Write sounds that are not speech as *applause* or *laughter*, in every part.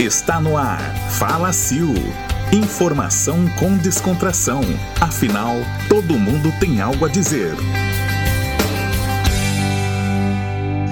Está no ar. Fala Sil. Informação com descontração. Afinal, todo mundo tem algo a dizer.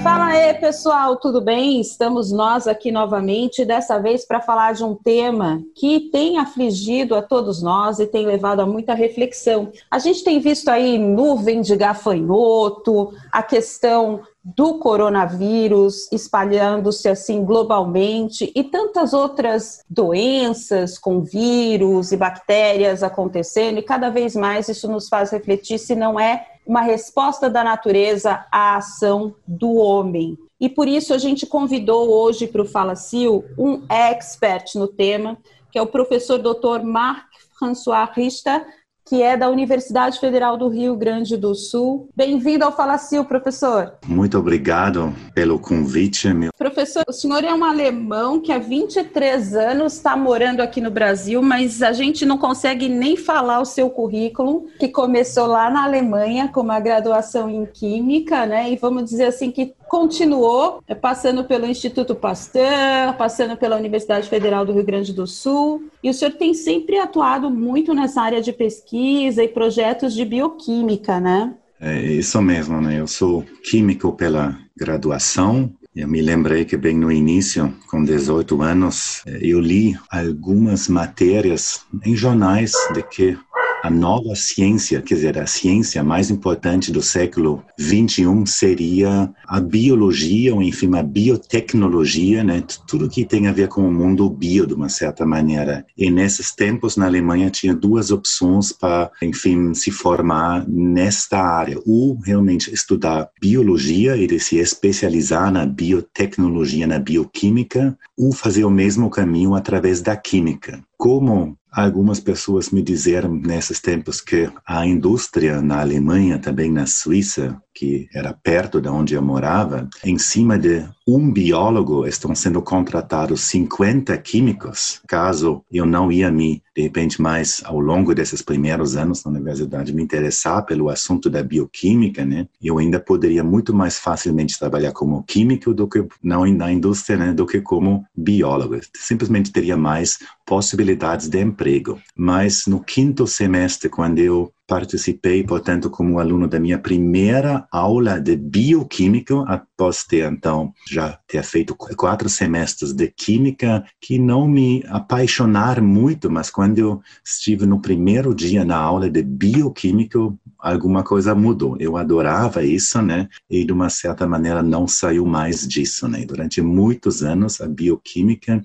Fala aí, pessoal, tudo bem? Estamos nós aqui novamente, dessa vez para falar de um tema que tem afligido a todos nós e tem levado a muita reflexão. A gente tem visto aí nuvem de gafanhoto, a questão do coronavírus espalhando-se assim globalmente e tantas outras doenças com vírus e bactérias acontecendo, e cada vez mais isso nos faz refletir se não é uma resposta da natureza à ação do homem. E por isso a gente convidou hoje para o Fala Sil um expert no tema, que é o professor Dr. Marc François Richter, que é da Universidade Federal do Rio Grande do Sul. Bem-vindo ao Falacil, professor. Muito obrigado pelo convite. Meu. Professor, o senhor é um alemão que há 23 anos está morando aqui no Brasil, mas a gente não consegue nem falar o seu currículo, que começou lá na Alemanha com uma graduação em Química, né? E vamos dizer assim que continuou é, passando pelo Instituto Pasteur, passando pela Universidade Federal do Rio Grande do Sul, e o senhor tem sempre atuado muito nessa área de pesquisa e projetos de bioquímica, né? É isso mesmo, né? Eu sou químico pela graduação. Eu me lembrei que bem no início, com 18 anos, é, eu li algumas matérias em jornais de que a nova ciência, quer dizer, a ciência mais importante do século 21 seria a biologia, ou enfim, a biotecnologia, né? Tudo que tem a ver com o mundo bio, de uma certa maneira. E nesses tempos, na Alemanha, tinha duas opções para, enfim, se formar nesta área. Ou realmente estudar biologia e se especializar na biotecnologia, na bioquímica, ou fazer o mesmo caminho através da química. Como Algumas pessoas me disseram nesses tempos que a indústria na Alemanha, também na Suíça, que era perto de onde eu morava, em cima de um biólogo estão sendo contratados 50 químicos. Caso eu não ia me, de repente, mais ao longo desses primeiros anos na universidade, me interessar pelo assunto da bioquímica, né? Eu ainda poderia muito mais facilmente trabalhar como químico do que não na indústria, né? Do que como biólogo. Simplesmente teria mais possibilidades de emprego. Mas no quinto semestre, quando eu participei, portanto, como aluno da minha primeira aula de bioquímica, após ter, então, já ter feito quatro semestres de química, que não me apaixonar muito, mas quando eu estive no primeiro dia na aula de bioquímica, alguma coisa mudou. Eu adorava isso, né? E, de uma certa maneira, não saiu mais disso, né? Durante muitos anos, a bioquímica,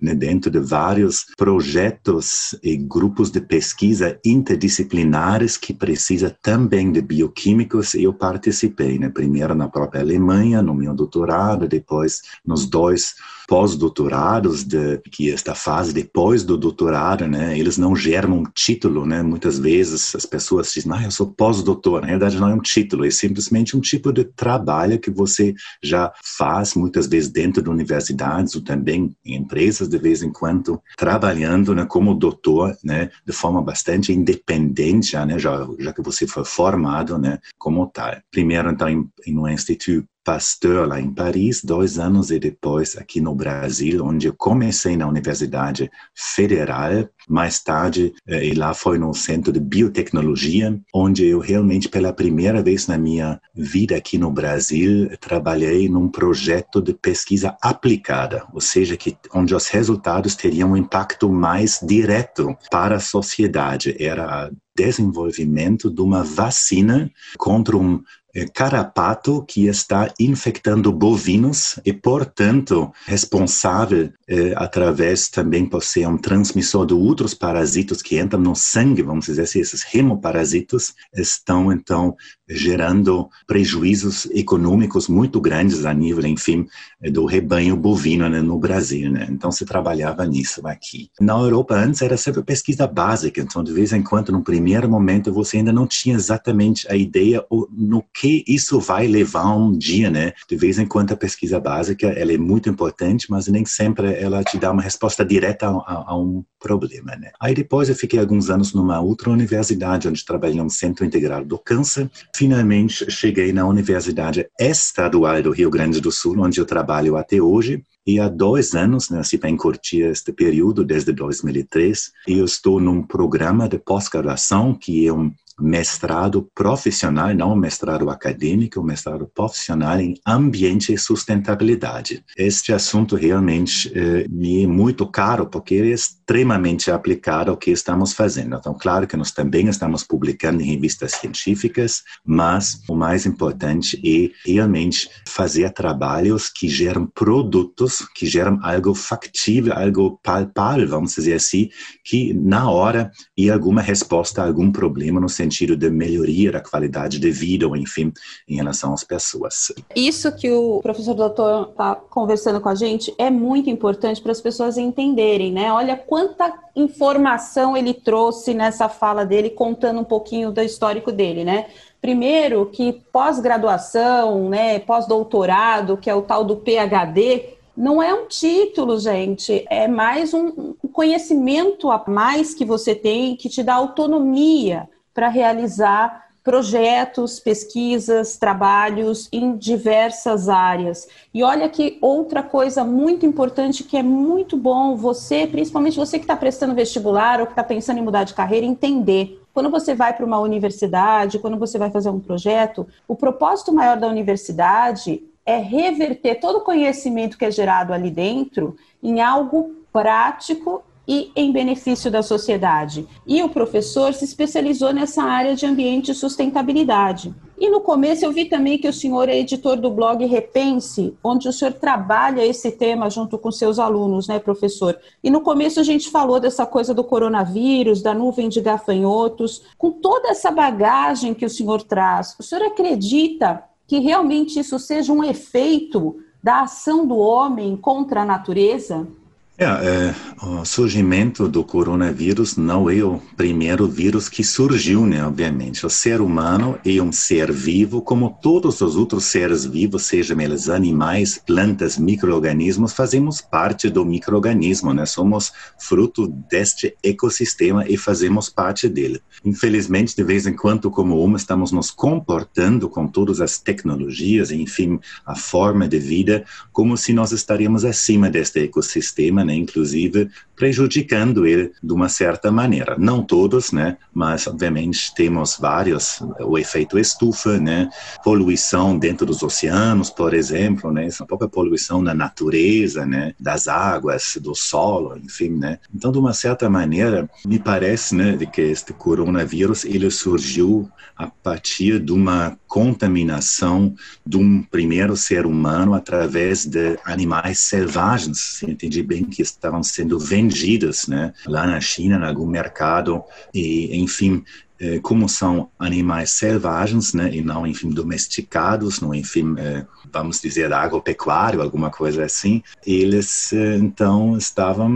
né, dentro de vários projetos e grupos de pesquisa interdisciplinares, que precisa também de bioquímicos, eu participei, né? Primeiro na própria Alemanha, no meu doutorado, depois nos dois pós-doutorados, de, que esta fase depois do doutorado, né, eles não geram um título, né, muitas vezes as pessoas dizem, ah, eu sou pós-doutor, na verdade não é um título, é simplesmente um tipo de trabalho que você já faz muitas vezes dentro de universidades ou também em empresas de vez em quando, trabalhando, né, como doutor, né, de forma bastante independente, já, né, já, já que você foi formado, né, como tal. Primeiro, então, em, em um instituto Pasteur lá em Paris, dois anos e depois aqui no Brasil, onde eu comecei na Universidade Federal, mais tarde, eh, e lá foi no Centro de Biotecnologia, onde eu realmente pela primeira vez na minha vida aqui no Brasil trabalhei num projeto de pesquisa aplicada, ou seja, que onde os resultados teriam um impacto mais direto para a sociedade. Era desenvolvimento de uma vacina contra um é, carrapato que está infectando bovinos e, portanto, responsável eh, através também por ser um transmissor de outros parasitos que entram no sangue, vamos dizer assim, esses hemoparasitos estão, então, gerando prejuízos econômicos muito grandes a nível, enfim, do rebanho bovino né, no Brasil. Né? Então, se trabalhava nisso aqui. Na Europa, antes, era sempre pesquisa básica, então, de vez em quando, no primeiro momento, você ainda não tinha exatamente a ideia no que isso vai levar um dia, né? De vez em quando, a pesquisa básica, ela é muito importante, mas nem sempre ela te dá uma resposta direta a, a, a um problema, né? Aí depois eu fiquei alguns anos numa outra universidade, onde trabalhei no Centro Integrado do Câncer, finalmente cheguei na Universidade Estadual do Rio Grande do Sul, onde eu trabalho até hoje. E há dois anos, né, se bem curtir este período, desde 2003, eu estou num programa de pós-graduação que é um mestrado profissional, não mestrado acadêmico, mestrado profissional em ambiente e sustentabilidade. Este assunto realmente eh, me é muito caro porque é extremamente aplicado ao que estamos fazendo. Então, claro que nós também estamos publicando em revistas científicas, mas o mais importante é realmente fazer trabalhos que geram produtos, que geram algo factível, algo palpável, vamos dizer assim, que na hora e alguma resposta a algum problema no sentido sentido de melhoria da qualidade de vida, ou enfim, em relação às pessoas. Isso que o professor doutor está conversando com a gente é muito importante para as pessoas entenderem, né? Olha quanta informação ele trouxe nessa fala dele, contando um pouquinho do histórico dele, né? Primeiro, que pós-graduação, né, pós-doutorado, que é o tal do PhD, não é um título, gente, é mais um conhecimento a mais que você tem que te dá autonomia para realizar projetos, pesquisas, trabalhos em diversas áreas. E olha que outra coisa muito importante que é muito bom você, principalmente você que está prestando vestibular ou que está pensando em mudar de carreira, entender. Quando você vai para uma universidade, quando você vai fazer um projeto, o propósito maior da universidade é reverter todo o conhecimento que é gerado ali dentro em algo prático e em benefício da sociedade. E o professor se especializou nessa área de ambiente e sustentabilidade. E no começo eu vi também que o senhor é editor do blog Repense, onde o senhor trabalha esse tema junto com seus alunos, né, professor? E no começo a gente falou dessa coisa do coronavírus, da nuvem de gafanhotos. Com toda essa bagagem que o senhor traz, o senhor acredita que realmente isso seja um efeito da ação do homem contra a natureza? É, é, o surgimento do coronavírus não é o primeiro vírus que surgiu, né? Obviamente, o ser humano é um ser vivo, como todos os outros seres vivos, sejam eles animais, plantas, microorganismos, fazemos parte do microorganismo, né? Somos fruto deste ecossistema e fazemos parte dele. Infelizmente, de vez em quando, como homem, estamos nos comportando com todas as tecnologias, enfim, a forma de vida, como se nós estaríamos acima deste ecossistema, né? Inclusive prejudicando ele de uma certa maneira. Não todos, né? Mas obviamente temos vários, o efeito estufa, né? Poluição dentro dos oceanos, por exemplo, né? Essa própria poluição na natureza, né? Das águas, do solo, enfim, né? Então, de uma certa maneira, me parece, né, de que este coronavírus ele surgiu a partir de uma contaminação de um primeiro ser humano através de animais selvagens. Se entendi bem que estavam sendo vendidas né, lá na China, em algum mercado, e, enfim, eh, como são animais selvagens, né, e não, enfim, domesticados, não, enfim, eh, vamos dizer, agropecuário, alguma coisa assim, eles, eh, então, estavam,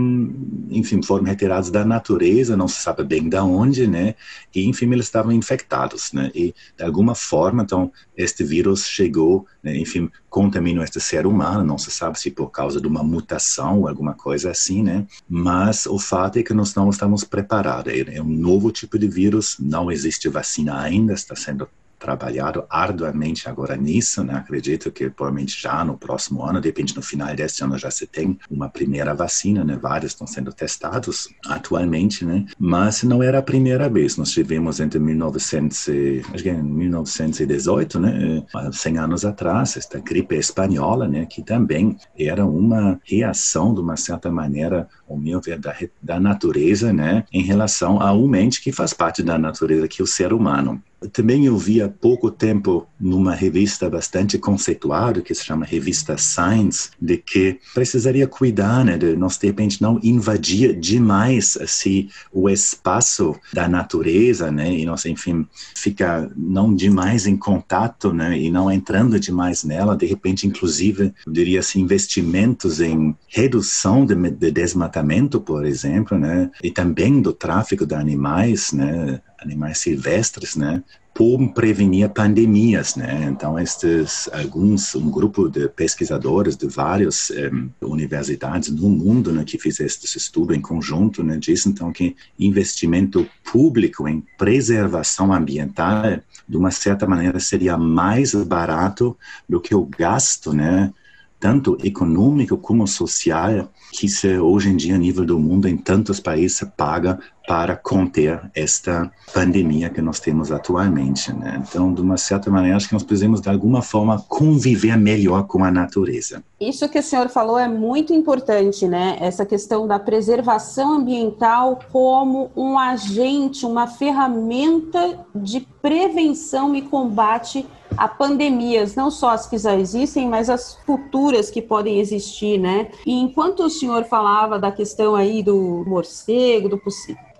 enfim, foram retirados da natureza, não se sabe bem de onde, né, e, enfim, eles estavam infectados, né, e, de alguma forma, então, este vírus chegou, né, enfim, contaminou este ser humano, não se sabe se por causa de uma mutação ou alguma coisa assim, né, mas o fato é que nós não estamos preparados, é, é um novo tipo de vírus, não existe vacina ainda, está sendo trabalhado arduamente agora nisso, né? Acredito que provavelmente já no próximo ano, depende no final deste ano já se tem uma primeira vacina, né? Vários estão sendo testados atualmente, né? Mas não era a primeira vez. Nós tivemos entre 1900 acho que 1918, né? 100 anos atrás, esta gripe espanhola, né? Que também era uma reação de uma certa maneira, o meu ver, da, da natureza, né? Em relação a um mente que faz parte da natureza, que é o ser humano também eu vi há pouco tempo numa revista bastante conceituada que se chama Revista Science de que precisaria cuidar, né, de nós de repente não invadir demais assim o espaço da natureza, né, e nós enfim ficar não demais em contato, né, e não entrando demais nela, de repente inclusive eu diria assim investimentos em redução de, de desmatamento, por exemplo, né, e também do tráfico de animais, né, animais silvestres, né? por prevenir pandemias, né? Então, estes alguns um grupo de pesquisadores de várias um, universidades no mundo, né, que fez este estudo em conjunto, né, diz então que investimento público em preservação ambiental, de uma certa maneira, seria mais barato do que o gasto, né? tanto econômico como social que se hoje em dia a nível do mundo em tantos países se paga para conter esta pandemia que nós temos atualmente, né? Então, de uma certa maneira, acho que nós precisamos de alguma forma conviver melhor com a natureza. Isso que o senhor falou é muito importante, né? Essa questão da preservação ambiental como um agente, uma ferramenta de prevenção e combate a pandemias, não só as que já existem, mas as futuras que podem existir, né? E enquanto o senhor falava da questão aí do morcego, do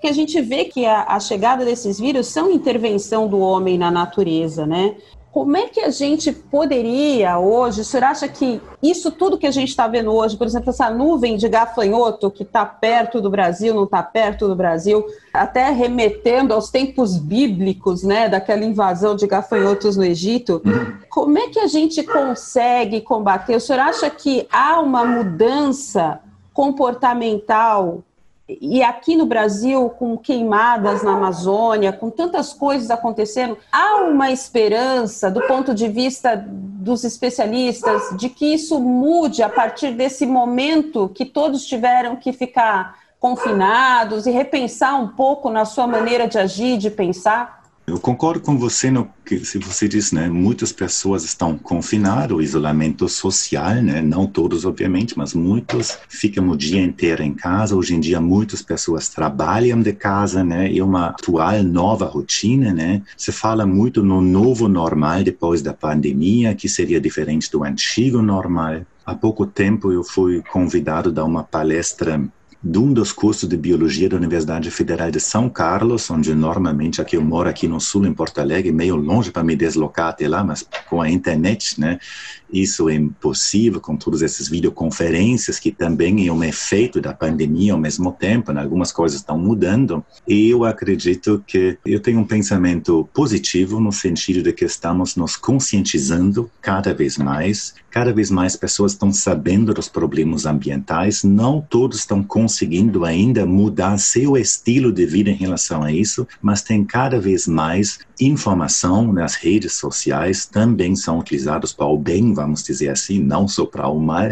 que a gente vê que a, a, chegada desses vírus são intervenção do homem na natureza, né? Como é que a gente poderia hoje? O senhor acha que isso tudo que a gente está vendo hoje, por exemplo, essa nuvem de gafanhoto que está perto do Brasil, não está perto do Brasil, até remetendo aos tempos bíblicos, né, daquela invasão de gafanhotos no Egito, como é que a gente consegue combater? O senhor acha que há uma mudança comportamental e aqui no Brasil, com queimadas na Amazônia, com tantas coisas acontecendo, há uma esperança, do ponto de vista dos especialistas, de que isso mude a partir desse momento que todos tiveram que ficar confinados e repensar um pouco na sua maneira de agir, de pensar? Eu concordo com você no que se você diz, né? Muitas pessoas estão confinadas, isolamento social, né? Não todos, obviamente, mas muitos ficam o dia inteiro em casa. Hoje em dia, muitas pessoas trabalham de casa, né? É uma atual nova rotina, né? Se fala muito no novo normal depois da pandemia, que seria diferente do antigo normal. Há pouco tempo eu fui convidado a dar uma palestra de um dos cursos de biologia da Universidade Federal de São Carlos, onde normalmente aqui eu moro aqui no sul em Porto Alegre, meio longe para me deslocar até lá, mas com a internet, né, isso é impossível com todas essas videoconferências que também é um efeito da pandemia ao mesmo tempo, né, algumas coisas estão mudando. E eu acredito que eu tenho um pensamento positivo no sentido de que estamos nos conscientizando cada vez mais, cada vez mais pessoas estão sabendo dos problemas ambientais, não todos estão conscientes conseguindo ainda mudar seu estilo de vida em relação a isso, mas tem cada vez mais informação nas redes sociais também são utilizados para o bem, vamos dizer assim, não só para o mal.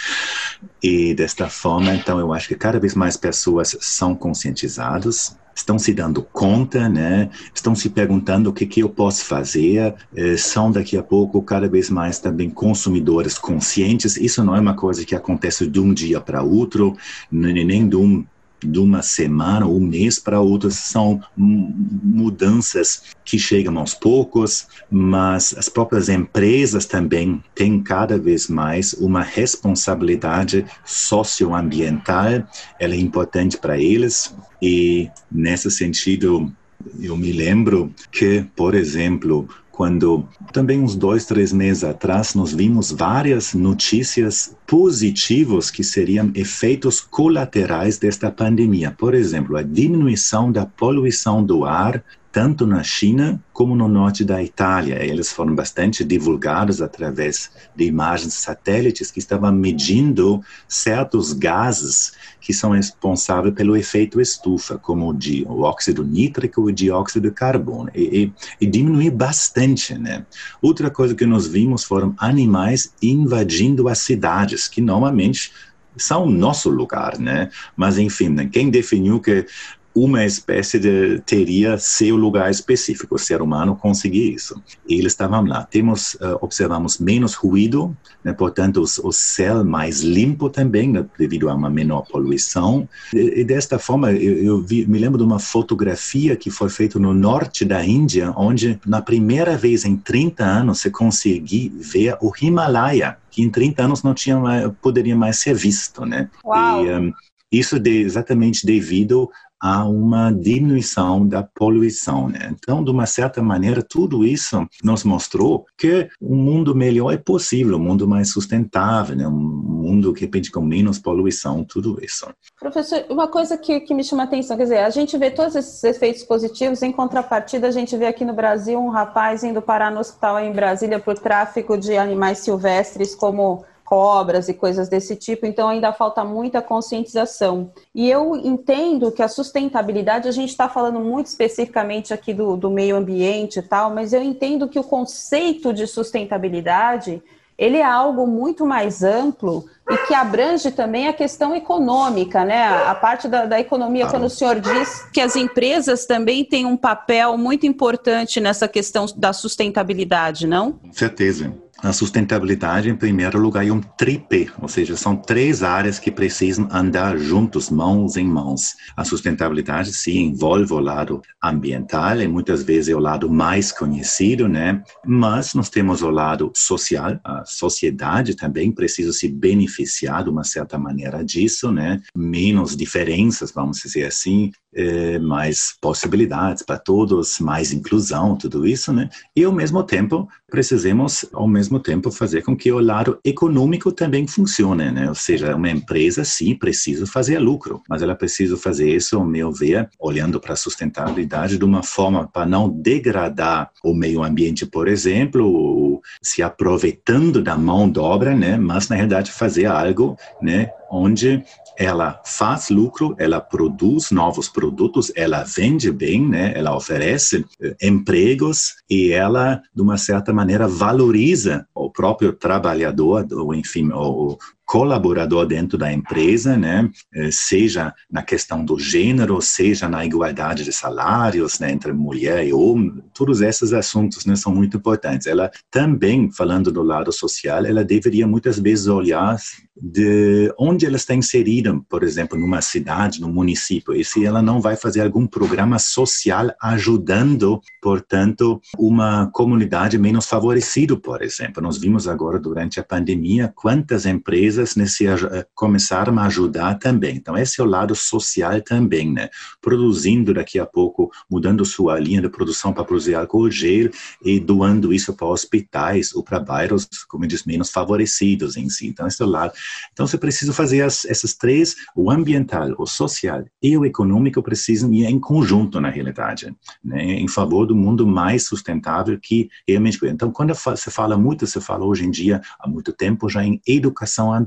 *laughs* e desta forma, então, eu acho que cada vez mais pessoas são conscientizadas, estão se dando conta, né? Estão se perguntando o que que eu posso fazer. Eh, são daqui a pouco cada vez mais também consumidores conscientes. Isso não é uma coisa que acontece de um dia para outro, nem de um de uma semana ou um mês para outro são mudanças que chegam aos poucos, mas as próprias empresas também têm cada vez mais uma responsabilidade socioambiental, ela é importante para eles e nesse sentido eu me lembro que, por exemplo, quando também uns dois, três meses atrás nós vimos várias notícias positivas que seriam efeitos colaterais desta pandemia. Por exemplo, a diminuição da poluição do ar tanto na China como no norte da Itália. Eles foram bastante divulgados através de imagens satélites que estavam medindo certos gases que são responsáveis pelo efeito estufa, como o, di, o óxido nítrico e o dióxido de carbono, e, e, e diminuir bastante, né? Outra coisa que nós vimos foram animais invadindo as cidades, que normalmente são nosso lugar, né? Mas enfim, né? quem definiu que uma espécie de teria seu lugar específico, o ser humano conseguir isso. E eles estavam lá. Temos, uh, observamos menos ruído, né, portanto, o, o céu mais limpo também, né, devido a uma menor poluição. E, e desta forma, eu, eu vi, me lembro de uma fotografia que foi feita no norte da Índia, onde, na primeira vez em 30 anos, se conseguiu ver o Himalaia, que em 30 anos não tinha mais, poderia mais ser visto, né? Uau. E, um, isso de, exatamente devido há uma diminuição da poluição. Né? Então, de uma certa maneira, tudo isso nos mostrou que um mundo melhor é possível, um mundo mais sustentável, né? um mundo, de repente com menos poluição, tudo isso. Professor, uma coisa que, que me chama a atenção, quer dizer, a gente vê todos esses efeitos positivos, em contrapartida, a gente vê aqui no Brasil um rapaz indo parar no hospital em Brasília por tráfico de animais silvestres como cobras e coisas desse tipo, então ainda falta muita conscientização. E eu entendo que a sustentabilidade, a gente está falando muito especificamente aqui do, do meio ambiente e tal, mas eu entendo que o conceito de sustentabilidade ele é algo muito mais amplo e que abrange também a questão econômica, né? A parte da, da economia, quando o senhor diz que as empresas também têm um papel muito importante nessa questão da sustentabilidade, não? Certeza. A sustentabilidade, em primeiro lugar, é um tripé, ou seja, são três áreas que precisam andar juntos, mãos em mãos. A sustentabilidade se envolve o lado ambiental, e muitas vezes é o lado mais conhecido, né? Mas nós temos o lado social, a sociedade também precisa se beneficiar de uma certa maneira disso, né? Menos diferenças, vamos dizer assim, é, mais possibilidades para todos, mais inclusão, tudo isso, né? E ao mesmo tempo precisamos, ao mesmo tempo, fazer com que o lado econômico também funcione, né? Ou seja, uma empresa sim precisa fazer lucro, mas ela precisa fazer isso, ao meu ver, olhando para a sustentabilidade de uma forma para não degradar o meio ambiente, por exemplo, se aproveitando da mão de obra, né? Mas na realidade fazer algo, né? Onde ela faz lucro, ela produz novos produtos, ela vende bem, né? ela oferece eh, empregos e ela, de uma certa maneira, valoriza o próprio trabalhador, ou enfim, o, colaborador dentro da empresa, né? Eh, seja na questão do gênero, seja na igualdade de salários né? entre mulher e homem, todos esses assuntos né, são muito importantes. Ela também, falando do lado social, ela deveria muitas vezes olhar de onde ela está inserida, por exemplo, numa cidade, num município, e se ela não vai fazer algum programa social ajudando, portanto, uma comunidade menos favorecida, por exemplo. Nós vimos agora durante a pandemia quantas empresas nesse, eh, começaram a ajudar também. Então, esse é o lado social também, né? Produzindo daqui a pouco, mudando sua linha de produção para produzir álcool gel e doando isso para hospitais ou para bairros, como diz, menos favorecidos em si. Então, esse é o lado então, você precisa fazer as, essas três, o ambiental, o social e o econômico precisam ir em conjunto, na realidade, né, em favor do mundo mais sustentável que realmente... Então, quando você fala muito, você fala hoje em dia, há muito tempo já em educação ambiental.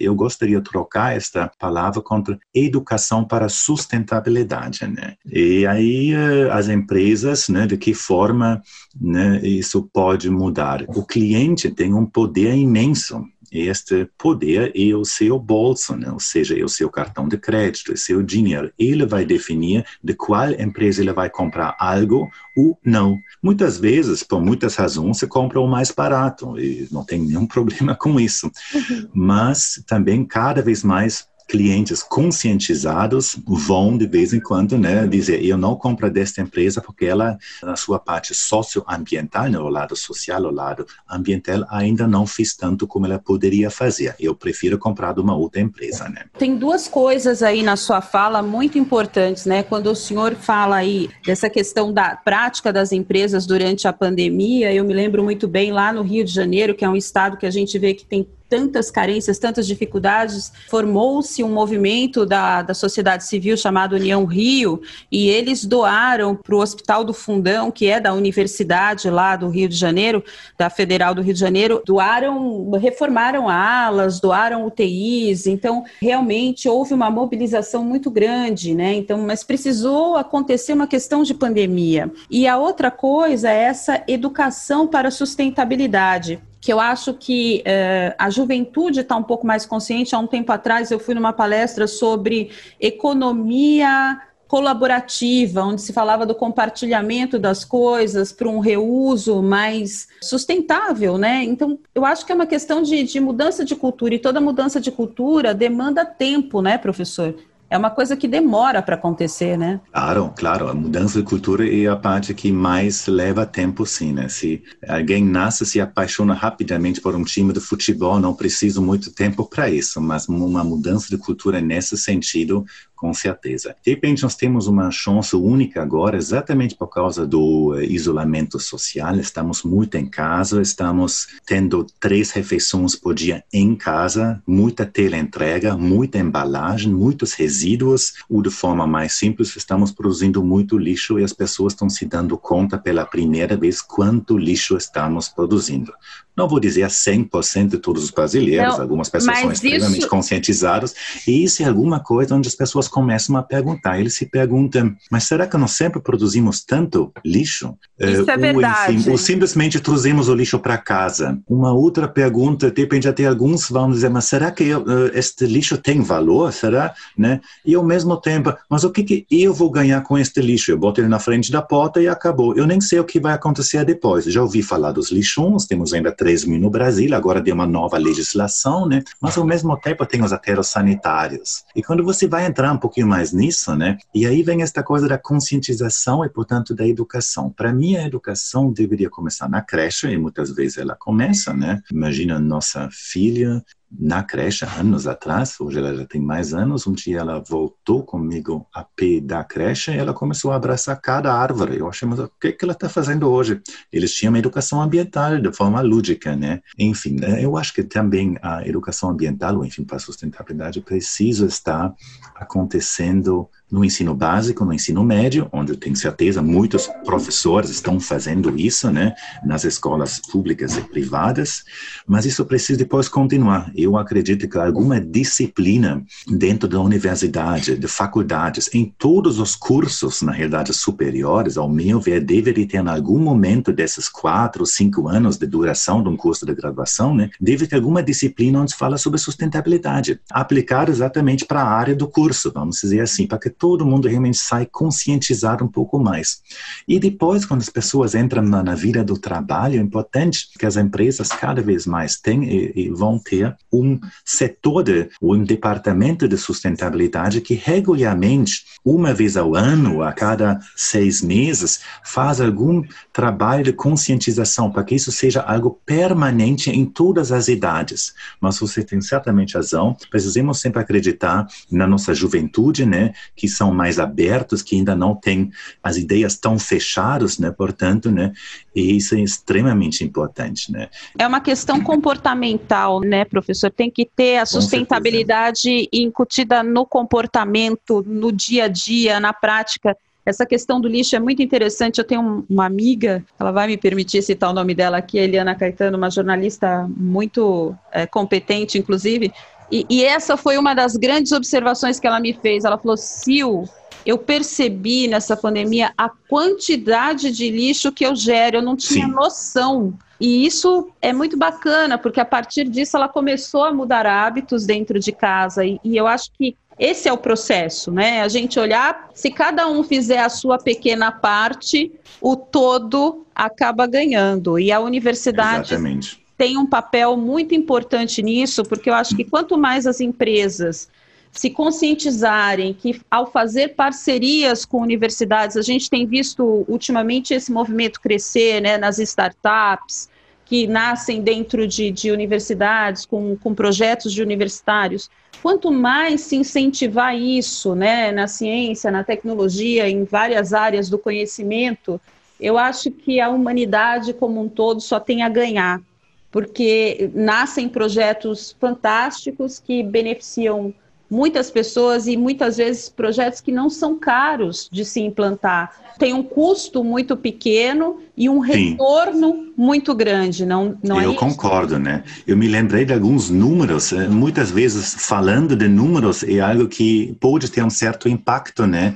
Eu gostaria de trocar esta palavra contra educação para sustentabilidade, né? E aí eh, as empresas, né, de que forma né, isso pode mudar? O cliente tem um poder imenso este poder é o seu bolso, né? ou seja, é o seu cartão de crédito, é o seu dinheiro. Ele vai definir de qual empresa ele vai comprar algo ou não. Muitas vezes, por muitas razões, você compra o mais barato e não tem nenhum *laughs* problema com isso. Uhum. Mas também cada vez mais clientes conscientizados vão de vez em quando né, dizer eu não compro desta empresa porque ela na sua parte socioambiental, no né, lado social, o lado ambiental ainda não fez tanto como ela poderia fazer. Eu prefiro comprar de uma outra empresa, né? Tem duas coisas aí na sua fala muito importantes, né? Quando o senhor fala aí dessa questão da prática das empresas durante a pandemia, eu me lembro muito bem lá no Rio de Janeiro, que é um estado que a gente vê que tem tantas carências, tantas dificuldades, formou-se um movimento da, da sociedade civil chamado União Rio, e eles doaram para o Hospital do Fundão, que é da Universidade lá do Rio de Janeiro, da Federal do Rio de Janeiro, doaram, reformaram alas, doaram UTIs, então realmente houve uma mobilização muito grande, né? Então, mas precisou acontecer uma questão de pandemia. E a outra coisa é essa educação para sustentabilidade que eu acho que eh, a juventude está um pouco mais consciente. Há um tempo atrás eu fui numa palestra sobre economia colaborativa, onde se falava do compartilhamento das coisas para um reuso mais sustentável, né? Então, eu acho que é uma questão de, de mudança de cultura e toda mudança de cultura demanda tempo, né, professor? É uma coisa que demora para acontecer, né? Claro, claro. A mudança de cultura é a parte que mais leva tempo, sim, né? Se alguém nasce se apaixona rapidamente por um time de futebol, não precisa muito tempo para isso. Mas uma mudança de cultura nesse sentido com certeza. De repente, nós temos uma chance única agora, exatamente por causa do uh, isolamento social. Estamos muito em casa, estamos tendo três refeições por dia em casa, muita teleentrega, muita embalagem, muitos resíduos, ou de forma mais simples, estamos produzindo muito lixo e as pessoas estão se dando conta pela primeira vez quanto lixo estamos produzindo. Não vou dizer a 100% de todos os brasileiros, não, algumas pessoas são extremamente isso... conscientizadas, e isso é alguma coisa onde as pessoas começam a perguntar. Eles se perguntam, mas será que nós sempre produzimos tanto lixo? Isso uh, é verdade. Enfim, ou simplesmente trazemos o lixo para casa? Uma outra pergunta, de repente até alguns vão dizer, mas será que eu, uh, este lixo tem valor? Será? Né? E ao mesmo tempo, mas o que, que eu vou ganhar com este lixo? Eu boto ele na frente da porta e acabou. Eu nem sei o que vai acontecer depois. Já ouvi falar dos lixões, temos ainda 3 mil no Brasil, agora tem uma nova legislação, né? Mas ao mesmo tempo tem os aterros sanitários. E quando você vai entrar um pouquinho mais nisso, né? E aí vem esta coisa da conscientização e, portanto, da educação. Para mim, a educação deveria começar na creche, e muitas vezes ela começa, né? Imagina nossa filha na creche anos atrás, hoje ela já tem mais anos, um dia ela voltou comigo a pé da creche e ela começou a abraçar cada árvore. Eu achei, mas o que, que ela está fazendo hoje? Eles tinham uma educação ambiental de forma lúdica, né? Enfim, né, eu acho que também a educação ambiental, ou enfim, para a sustentabilidade, precisa estar acontecendo no ensino básico, no ensino médio, onde eu tenho certeza muitos professores estão fazendo isso, né, nas escolas públicas e privadas, mas isso precisa depois continuar. Eu acredito que alguma disciplina dentro da universidade, de faculdades, em todos os cursos, na realidade, superiores, ao meu ver, deveria ter em algum momento desses quatro, cinco anos de duração de um curso de graduação, né, deve ter alguma disciplina onde se fala sobre sustentabilidade, aplicada exatamente para a área do curso, vamos dizer assim, para que todo mundo realmente sai conscientizado um pouco mais. E depois, quando as pessoas entram na, na vida do trabalho, é importante que as empresas cada vez mais tenham e, e vão ter um setor, de, um departamento de sustentabilidade que regularmente, uma vez ao ano, a cada seis meses, faz algum trabalho de conscientização para que isso seja algo permanente em todas as idades. Mas você tem certamente razão, precisamos sempre acreditar na nossa juventude, né, que que são mais abertos, que ainda não têm as ideias tão fechadas, né? Portanto, né? E isso é extremamente importante, né? É uma questão comportamental, né, professor? Tem que ter a sustentabilidade incutida no comportamento, no dia a dia, na prática. Essa questão do lixo é muito interessante. Eu tenho uma amiga, ela vai me permitir citar o nome dela aqui, Eliana Caetano, uma jornalista muito é, competente, inclusive, e, e, essa foi uma das grandes observações que ela me fez. Ela falou: Sil, eu percebi nessa pandemia a quantidade de lixo que eu gero, eu não tinha Sim. noção. E isso é muito bacana, porque a partir disso ela começou a mudar hábitos dentro de casa. E, e eu acho que esse é o processo, né? A gente olhar, se cada um fizer a sua pequena parte, o todo acaba ganhando. E a universidade Exatamente tem um papel muito importante nisso, porque eu acho que quanto mais as empresas se conscientizarem que ao fazer parcerias com universidades, a gente tem visto ultimamente esse movimento crescer né, nas startups que nascem dentro de, de universidades, com, com projetos de universitários. Quanto mais se incentivar isso né, na ciência, na tecnologia, em várias áreas do conhecimento, eu acho que a humanidade como um todo só tem a ganhar porque nascem projetos fantásticos que beneficiam muitas pessoas e muitas vezes projetos que não são caros de se implantar. Tem um custo muito pequeno e um retorno Sim. muito grande, não, não Eu é concordo, isso? né? Eu me lembrei de alguns números, eh, muitas vezes falando de números é algo que pode ter um certo impacto, né?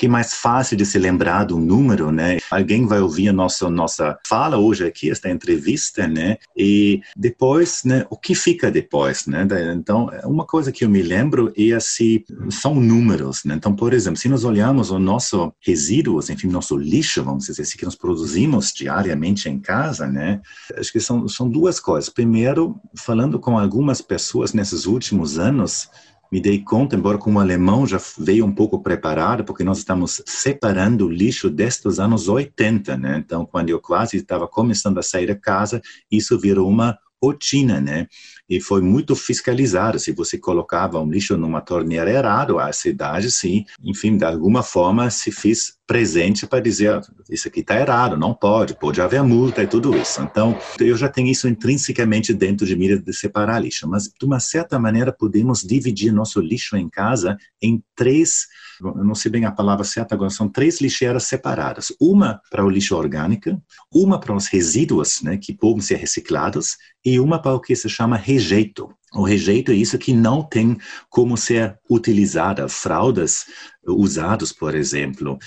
É mais fácil de se lembrar do número, né? Alguém vai ouvir a nossa, nossa fala hoje aqui, esta entrevista, né? E depois, né? O que fica depois, né? Então, uma coisa que eu me lembro é assim, são números, né? Então, por exemplo, se nós olhamos o nosso resíduos, enfim, nosso lixo, vamos dizer assim, que nós produzimos diariamente em casa, né? Acho que são, são duas coisas. Primeiro, falando com algumas pessoas nesses últimos anos, me dei conta, embora como alemão já veio um pouco preparado, porque nós estamos separando o lixo desde os anos 80, né? Então, quando eu quase estava começando a sair de casa, isso virou uma rotina, né? E foi muito fiscalizado. Se você colocava um lixo numa torneira errado, a cidade, sim, enfim, de alguma forma se fez presente para dizer isso aqui está errado, não pode, pode haver multa e tudo isso. Então, eu já tenho isso intrinsecamente dentro de mim de separar lixo, mas de uma certa maneira podemos dividir nosso lixo em casa em três, não sei bem a palavra certa agora, são três lixeiras separadas. Uma para o lixo orgânico, uma para os resíduos, né, que podem ser reciclados, e uma para o que se chama rejeito. O rejeito é isso que não tem como ser utilizada, fraldas usados, por exemplo,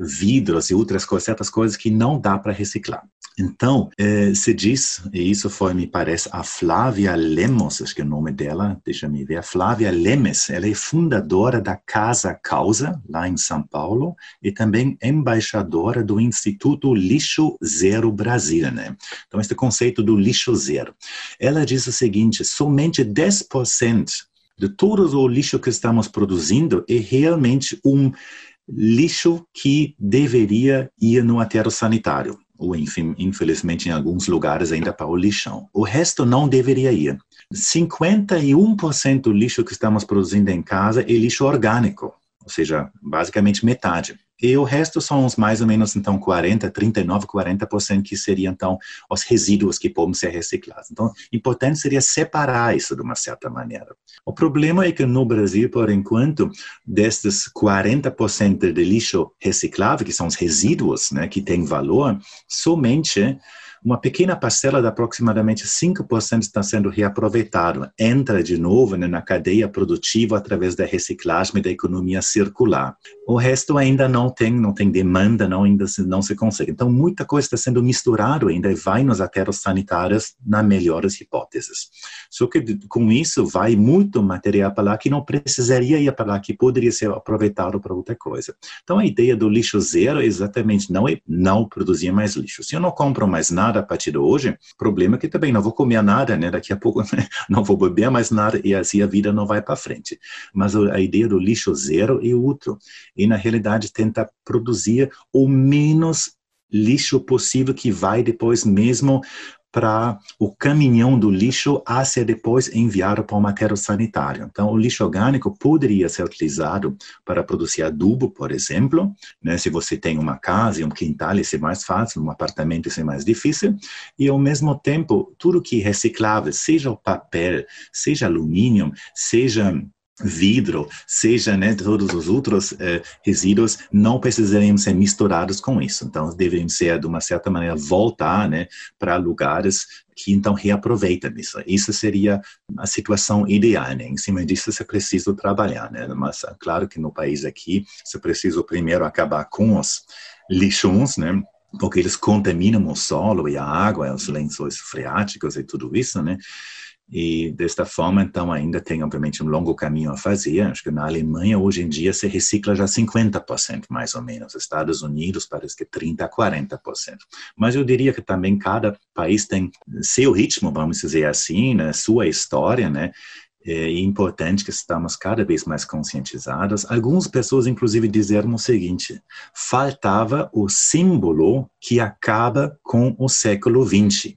vidros e outras coisas, certas coisas que não dá para reciclar. Então, eh, se diz, e isso foi, me parece, a Flávia Lemos, acho que é o nome dela, deixa me ver, a Flávia Lemes, ela é fundadora da Casa Causa, lá em São Paulo, e também embaixadora do Instituto Lixo Zero Brasil, né? Então, esse conceito do lixo zero. Ela diz o seguinte, somente 10% de todo o lixo que estamos produzindo é realmente um lixo que deveria ir no aterro sanitário, ou infelizmente em alguns lugares ainda para o lixão. O resto não deveria ir. 51% do lixo que estamos produzindo em casa é lixo orgânico, ou seja, basicamente metade. E o resto são os mais ou menos, então, 40, 39, 40% que seriam, então, os resíduos que podem ser reciclados. Então, importante seria separar isso de uma certa maneira. O problema é que no Brasil, por enquanto, destes 40% de lixo reciclável, que são os resíduos, né, que têm valor, somente uma pequena parcela de aproximadamente 5% está sendo reaproveitado, entra de novo né, na cadeia produtiva através da reciclagem e da economia circular. O resto ainda não tem, não tem demanda, não ainda se, não se consegue. Então, muita coisa está sendo misturado ainda e vai nos aterros sanitários na melhores hipóteses. Só que com isso vai muito material para lá que não precisaria ir para lá, que poderia ser aproveitado para outra coisa. Então, a ideia do lixo zero exatamente não é não produzir mais lixo. Se eu não compro mais nada, nada a partir de hoje, problema é que também não vou comer nada, né? Daqui a pouco *laughs* não vou beber mais nada e assim a vida não vai para frente. Mas a ideia do lixo zero é outro. E na realidade tenta produzir o menos lixo possível que vai depois mesmo para o caminhão do lixo a ser depois enviado para o matéria sanitário. Então, o lixo orgânico poderia ser utilizado para produzir adubo, por exemplo. Né? Se você tem uma casa e um quintal, isso é mais fácil, um apartamento isso é mais difícil. E, ao mesmo tempo, tudo que é reciclável, seja o papel, seja alumínio, seja vidro, seja né, todos os outros eh, resíduos, não precisariam ser misturados com isso. Então, deveriam ser, de uma certa maneira, voltar né, para lugares que então reaproveitam isso. Isso seria a situação ideal. Né? Em cima disso, você precisa trabalhar. Né? Mas, claro que no país aqui, você precisa primeiro acabar com os lixões, né? porque eles contaminam o solo e a água, os lençóis freáticos e tudo isso, né? E desta forma, então, ainda tem, obviamente, um longo caminho a fazer. Acho que na Alemanha, hoje em dia, se recicla já 50%, mais ou menos. Estados Unidos, parece que 30% a 40%. Mas eu diria que também cada país tem seu ritmo, vamos dizer assim, né? sua história, né? É importante que estamos cada vez mais conscientizados. Algumas pessoas, inclusive, disseram o seguinte: faltava o símbolo que acaba com o século XX.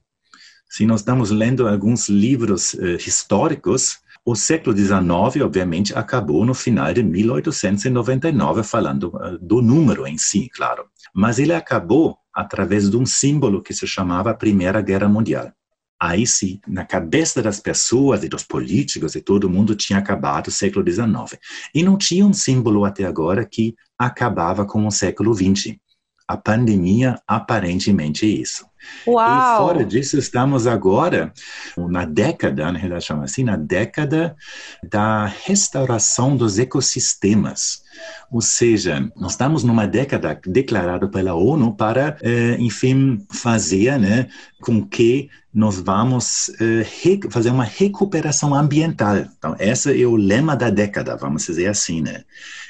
Se nós estamos lendo alguns livros uh, históricos, o século XIX, obviamente, acabou no final de 1899, falando uh, do número em si, claro. Mas ele acabou através de um símbolo que se chamava Primeira Guerra Mundial. Aí sim, na cabeça das pessoas e dos políticos e todo mundo tinha acabado o século XIX. E não tinha um símbolo até agora que acabava com o século XX. A pandemia aparentemente é isso. Uau. E fora disso, estamos agora na década, na realidade chama assim, na década da restauração dos ecossistemas. Ou seja, nós estamos numa década declarada pela ONU para, eh, enfim, fazer né, com que nós vamos eh, fazer uma recuperação ambiental. Então, esse é o lema da década, vamos dizer assim, né?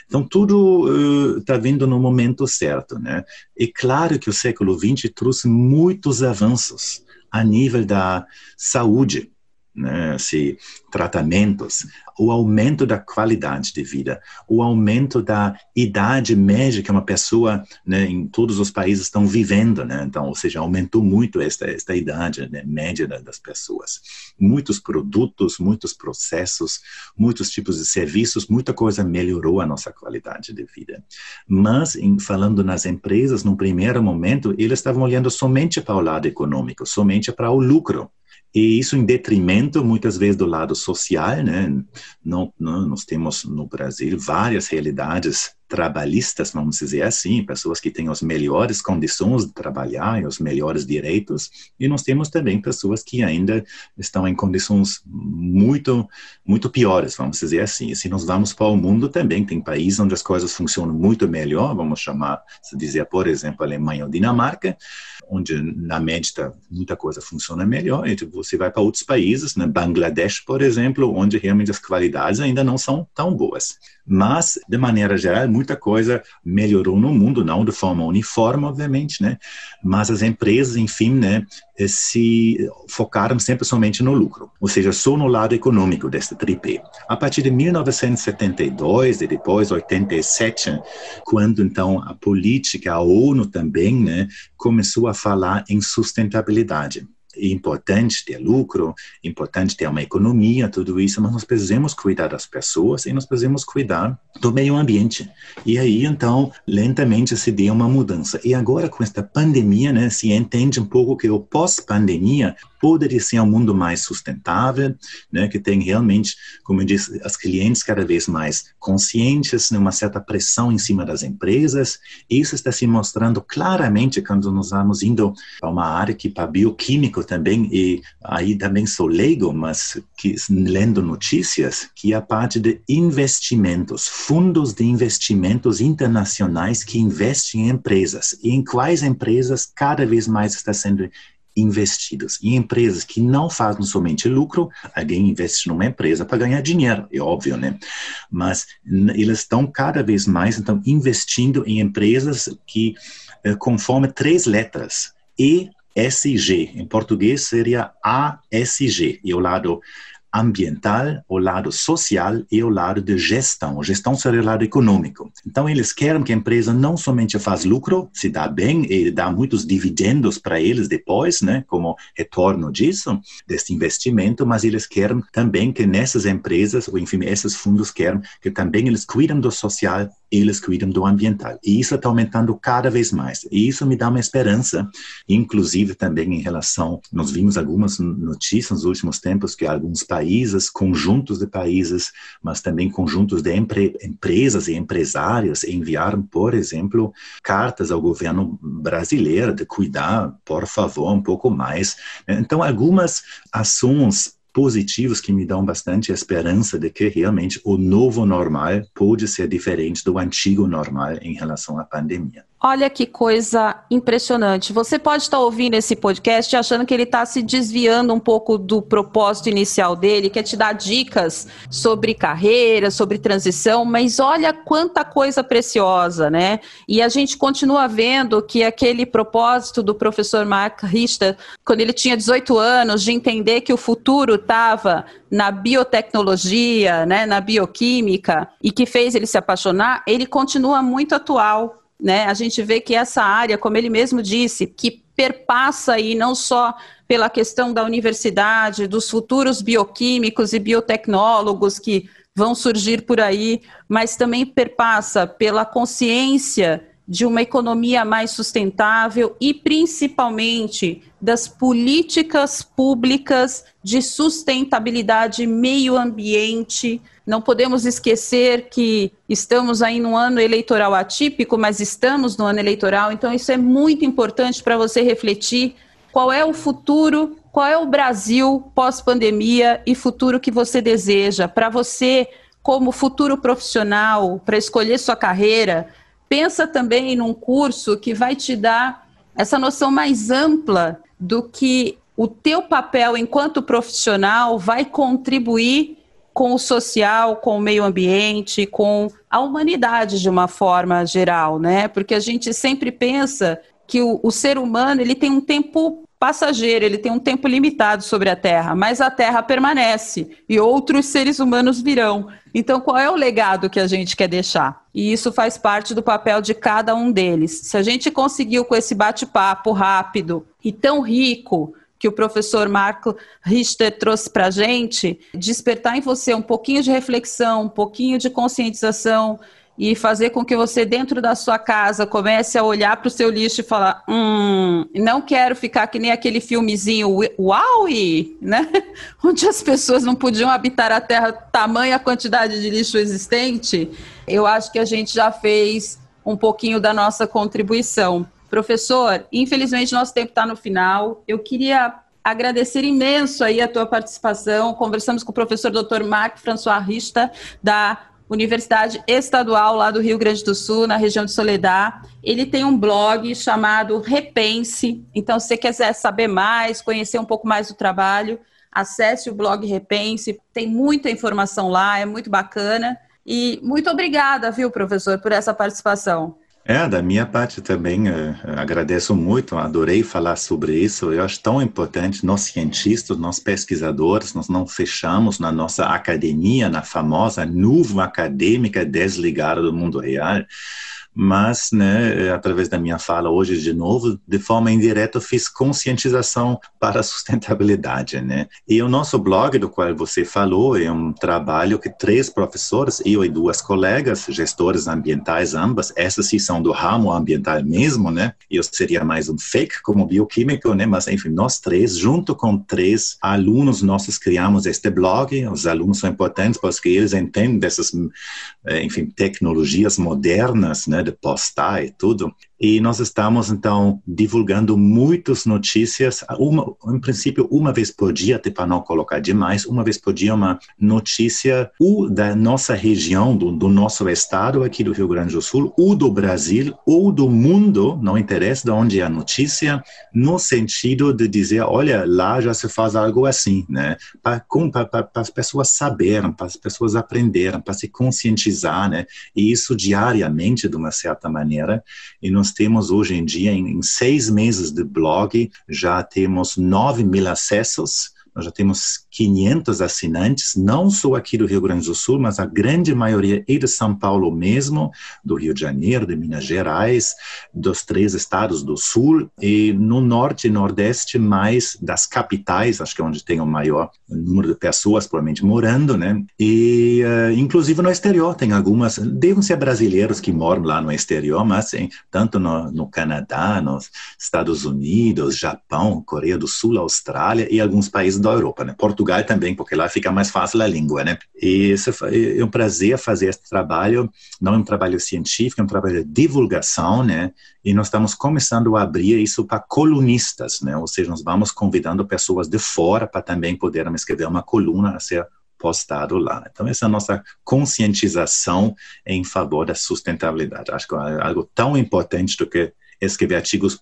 Então, tudo está uh, vindo no momento certo, né? É claro que o século XX trouxe muitos avanços a nível da saúde, né, se tratamentos, o aumento da qualidade de vida, o aumento da idade média que uma pessoa né, em todos os países estão vivendo, né? Então, ou seja, aumentou muito esta, esta idade né, média das pessoas. Muitos produtos, muitos processos, muitos tipos de serviços, muita coisa melhorou a nossa qualidade de vida. Mas, em, falando nas empresas, no primeiro momento, eles estavam olhando somente para o lado econômico, somente para o lucro. E isso em detrimento, muitas vezes, do lado social, né? Não, não, nós temos no Brasil várias realidades trabalhistas, vamos dizer assim, pessoas que têm as melhores condições de trabalhar e os melhores direitos, e nós temos também pessoas que ainda estão em condições muito, muito piores, vamos dizer assim. E se nós vamos para o mundo também, tem países onde as coisas funcionam muito melhor, vamos chamar, se dizer, por exemplo, Alemanha ou Dinamarca, onde na média muita coisa funciona melhor, e você vai para outros países, né, Bangladesh, por exemplo, onde realmente as qualidades ainda não são tão boas. Mas, de maneira geral, muita coisa melhorou no mundo, não de forma uniforme, obviamente, né? Mas as empresas, enfim, né, se focaram sempre somente no lucro, ou seja, só no lado econômico deste tripé. A partir de 1972 e depois 87, quando então a política, a ONU também, né, começou a falar em sustentabilidade importante ter lucro, importante ter uma economia, tudo isso, mas nós precisamos cuidar das pessoas e nós precisamos cuidar do meio ambiente. E aí, então, lentamente se deu uma mudança. E agora, com esta pandemia, né, se entende um pouco que o pós-pandemia poderia ser um mundo mais sustentável, né, que tem realmente, como eu disse, as clientes cada vez mais conscientes, né, uma certa pressão em cima das empresas. Isso está se mostrando claramente quando nós vamos indo para uma área que para bioquímico também, e aí também sou leigo, mas que, lendo notícias, que a parte de investimentos, fundos de investimentos internacionais que investem em empresas. E em quais empresas cada vez mais está sendo investidas em empresas que não fazem somente lucro, alguém investe numa empresa para ganhar dinheiro, é óbvio, né? Mas eles estão cada vez mais então investindo em empresas que eh, conforme três letras E SG, em português seria ASG, e o lado ambiental, o lado social e o lado de gestão. A gestão seria o lado econômico. Então, eles querem que a empresa não somente faz lucro, se dá bem e dá muitos dividendos para eles depois, né, como retorno disso, deste investimento, mas eles querem também que nessas empresas, ou enfim, esses fundos querem que também eles cuidem do social eles cuidam do ambiental. E isso está aumentando cada vez mais. E isso me dá uma esperança, inclusive também em relação, nós vimos algumas notícias nos últimos tempos que alguns países, conjuntos de países, mas também conjuntos de empre, empresas e empresários enviaram, por exemplo, cartas ao governo brasileiro de cuidar, por favor, um pouco mais. Então, algumas ações positivos que me dão bastante esperança de que realmente o novo normal pode ser diferente do antigo normal em relação à pandemia. Olha que coisa impressionante. Você pode estar ouvindo esse podcast achando que ele está se desviando um pouco do propósito inicial dele, que é te dar dicas sobre carreira, sobre transição, mas olha quanta coisa preciosa, né? E a gente continua vendo que aquele propósito do professor Mark Richter, quando ele tinha 18 anos, de entender que o futuro estava na biotecnologia, né, na bioquímica, e que fez ele se apaixonar, ele continua muito atual né? A gente vê que essa área, como ele mesmo disse, que perpassa aí não só pela questão da universidade, dos futuros bioquímicos e biotecnólogos que vão surgir por aí, mas também perpassa pela consciência de uma economia mais sustentável e principalmente das políticas públicas de sustentabilidade meio ambiente. Não podemos esquecer que estamos aí num ano eleitoral atípico, mas estamos no ano eleitoral, então isso é muito importante para você refletir qual é o futuro, qual é o Brasil pós-pandemia e futuro que você deseja. Para você como futuro profissional, para escolher sua carreira, pensa também num curso que vai te dar essa noção mais ampla do que o teu papel enquanto profissional vai contribuir com o social, com o meio ambiente, com a humanidade de uma forma geral, né? Porque a gente sempre pensa que o, o ser humano ele tem um tempo passageiro, ele tem um tempo limitado sobre a Terra, mas a Terra permanece e outros seres humanos virão. Então, qual é o legado que a gente quer deixar? E isso faz parte do papel de cada um deles. Se a gente conseguiu com esse bate-papo rápido e tão rico, que o professor Marco Richter trouxe para a gente, despertar em você um pouquinho de reflexão, um pouquinho de conscientização e fazer com que você, dentro da sua casa, comece a olhar para o seu lixo e falar: hum, não quero ficar que nem aquele filmezinho Uau! né? *laughs* Onde as pessoas não podiam habitar a Terra, tamanha quantidade de lixo existente. Eu acho que a gente já fez um pouquinho da nossa contribuição. Professor, infelizmente nosso tempo está no final. Eu queria agradecer imenso aí a tua participação. Conversamos com o professor Dr. Marc François Rista, da Universidade Estadual lá do Rio Grande do Sul, na região de Soledad. Ele tem um blog chamado Repense. Então, se você quiser saber mais, conhecer um pouco mais do trabalho, acesse o blog Repense. Tem muita informação lá, é muito bacana. E muito obrigada, viu, professor, por essa participação. É, da minha parte também, uh, agradeço muito, adorei falar sobre isso. Eu acho tão importante, nós cientistas, nós pesquisadores, nós não fechamos na nossa academia, na famosa nuvem acadêmica desligada do mundo real mas, né, através da minha fala hoje de novo, de forma indireta, fiz conscientização *laughs* para a sustentabilidade, né? E o nosso blog, do qual você falou, é um trabalho que três professores, eu e duas colegas, gestores ambientais ambas, essas sim são do ramo ambiental mesmo, né? Eu seria mais um fake como bioquímico, né? Mas, enfim, nós três, junto com três alunos nossos, criamos este blog. Os alunos são importantes porque eles entendem dessas, eh, enfim, tecnologias modernas, né? De postar e tudo. E nós estamos, então, divulgando muitas notícias, uma, em princípio, uma vez por dia, até para não colocar demais, uma vez por dia uma notícia ou da nossa região, do, do, nosso estado aqui do Rio Grande do Sul, ou do Brasil, ou do mundo, não interessa de onde é a notícia, no sentido de dizer, olha, lá já se faz algo assim, né? Para as pessoas saberem, para as pessoas aprenderem, para se conscientizar, né? E isso diariamente, de uma certa maneira, e nós temos hoje em dia, em, em seis meses de blog, já temos 9 mil acessos, nós já temos 500 assinantes, não só aqui do Rio Grande do Sul, mas a grande maioria é de São Paulo mesmo, do Rio de Janeiro, de Minas Gerais, dos três estados do Sul e no Norte e Nordeste mais das capitais, acho que é onde tem o maior número de pessoas provavelmente morando, né? E uh, inclusive no exterior tem algumas, devem ser brasileiros que moram lá no exterior, mas sim, tanto no, no Canadá, nos Estados Unidos, Japão, Coreia do Sul, Austrália e alguns países da Europa, né? Portugal também, porque lá fica mais fácil a língua, né? E isso é um prazer fazer esse trabalho, não é um trabalho científico, é um trabalho de divulgação, né? E nós estamos começando a abrir isso para colunistas, né? Ou seja, nós vamos convidando pessoas de fora para também poderem escrever uma coluna a ser postado lá. Então, essa é a nossa conscientização em favor da sustentabilidade. Acho que é algo tão importante do que escrever artigos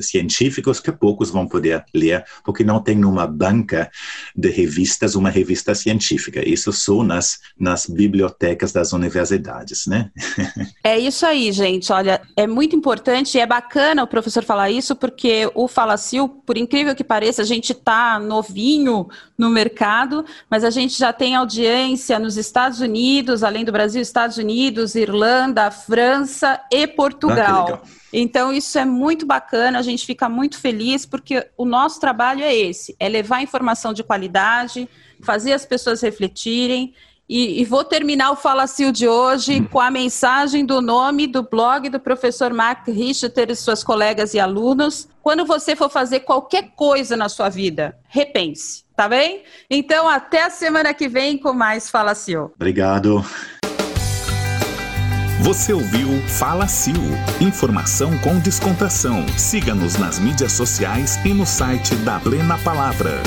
científicos que poucos vão poder ler, porque não tem numa banca de revistas uma revista científica. Isso só nas, nas bibliotecas das universidades, né? *laughs* É isso aí, gente. Olha, é muito importante e é bacana o professor falar isso, porque o Falacil, por incrível que pareça, a gente está novinho no mercado, mas a gente já tem audiência nos Estados Unidos, além do Brasil, Estados Unidos, Irlanda, França e Portugal. Ah, então, isso é muito bacana, a gente fica muito feliz, porque o nosso trabalho é esse: é levar informação de qualidade, fazer as pessoas refletirem. E, e vou terminar o Falacil de hoje com a mensagem do nome do blog do professor Mark Richter e suas colegas e alunos. Quando você for fazer qualquer coisa na sua vida, repense, tá bem? Então, até a semana que vem com mais Falacil. Obrigado. Você ouviu Fala Sil. Informação com descontração. Siga-nos nas mídias sociais e no site da Plena Palavra.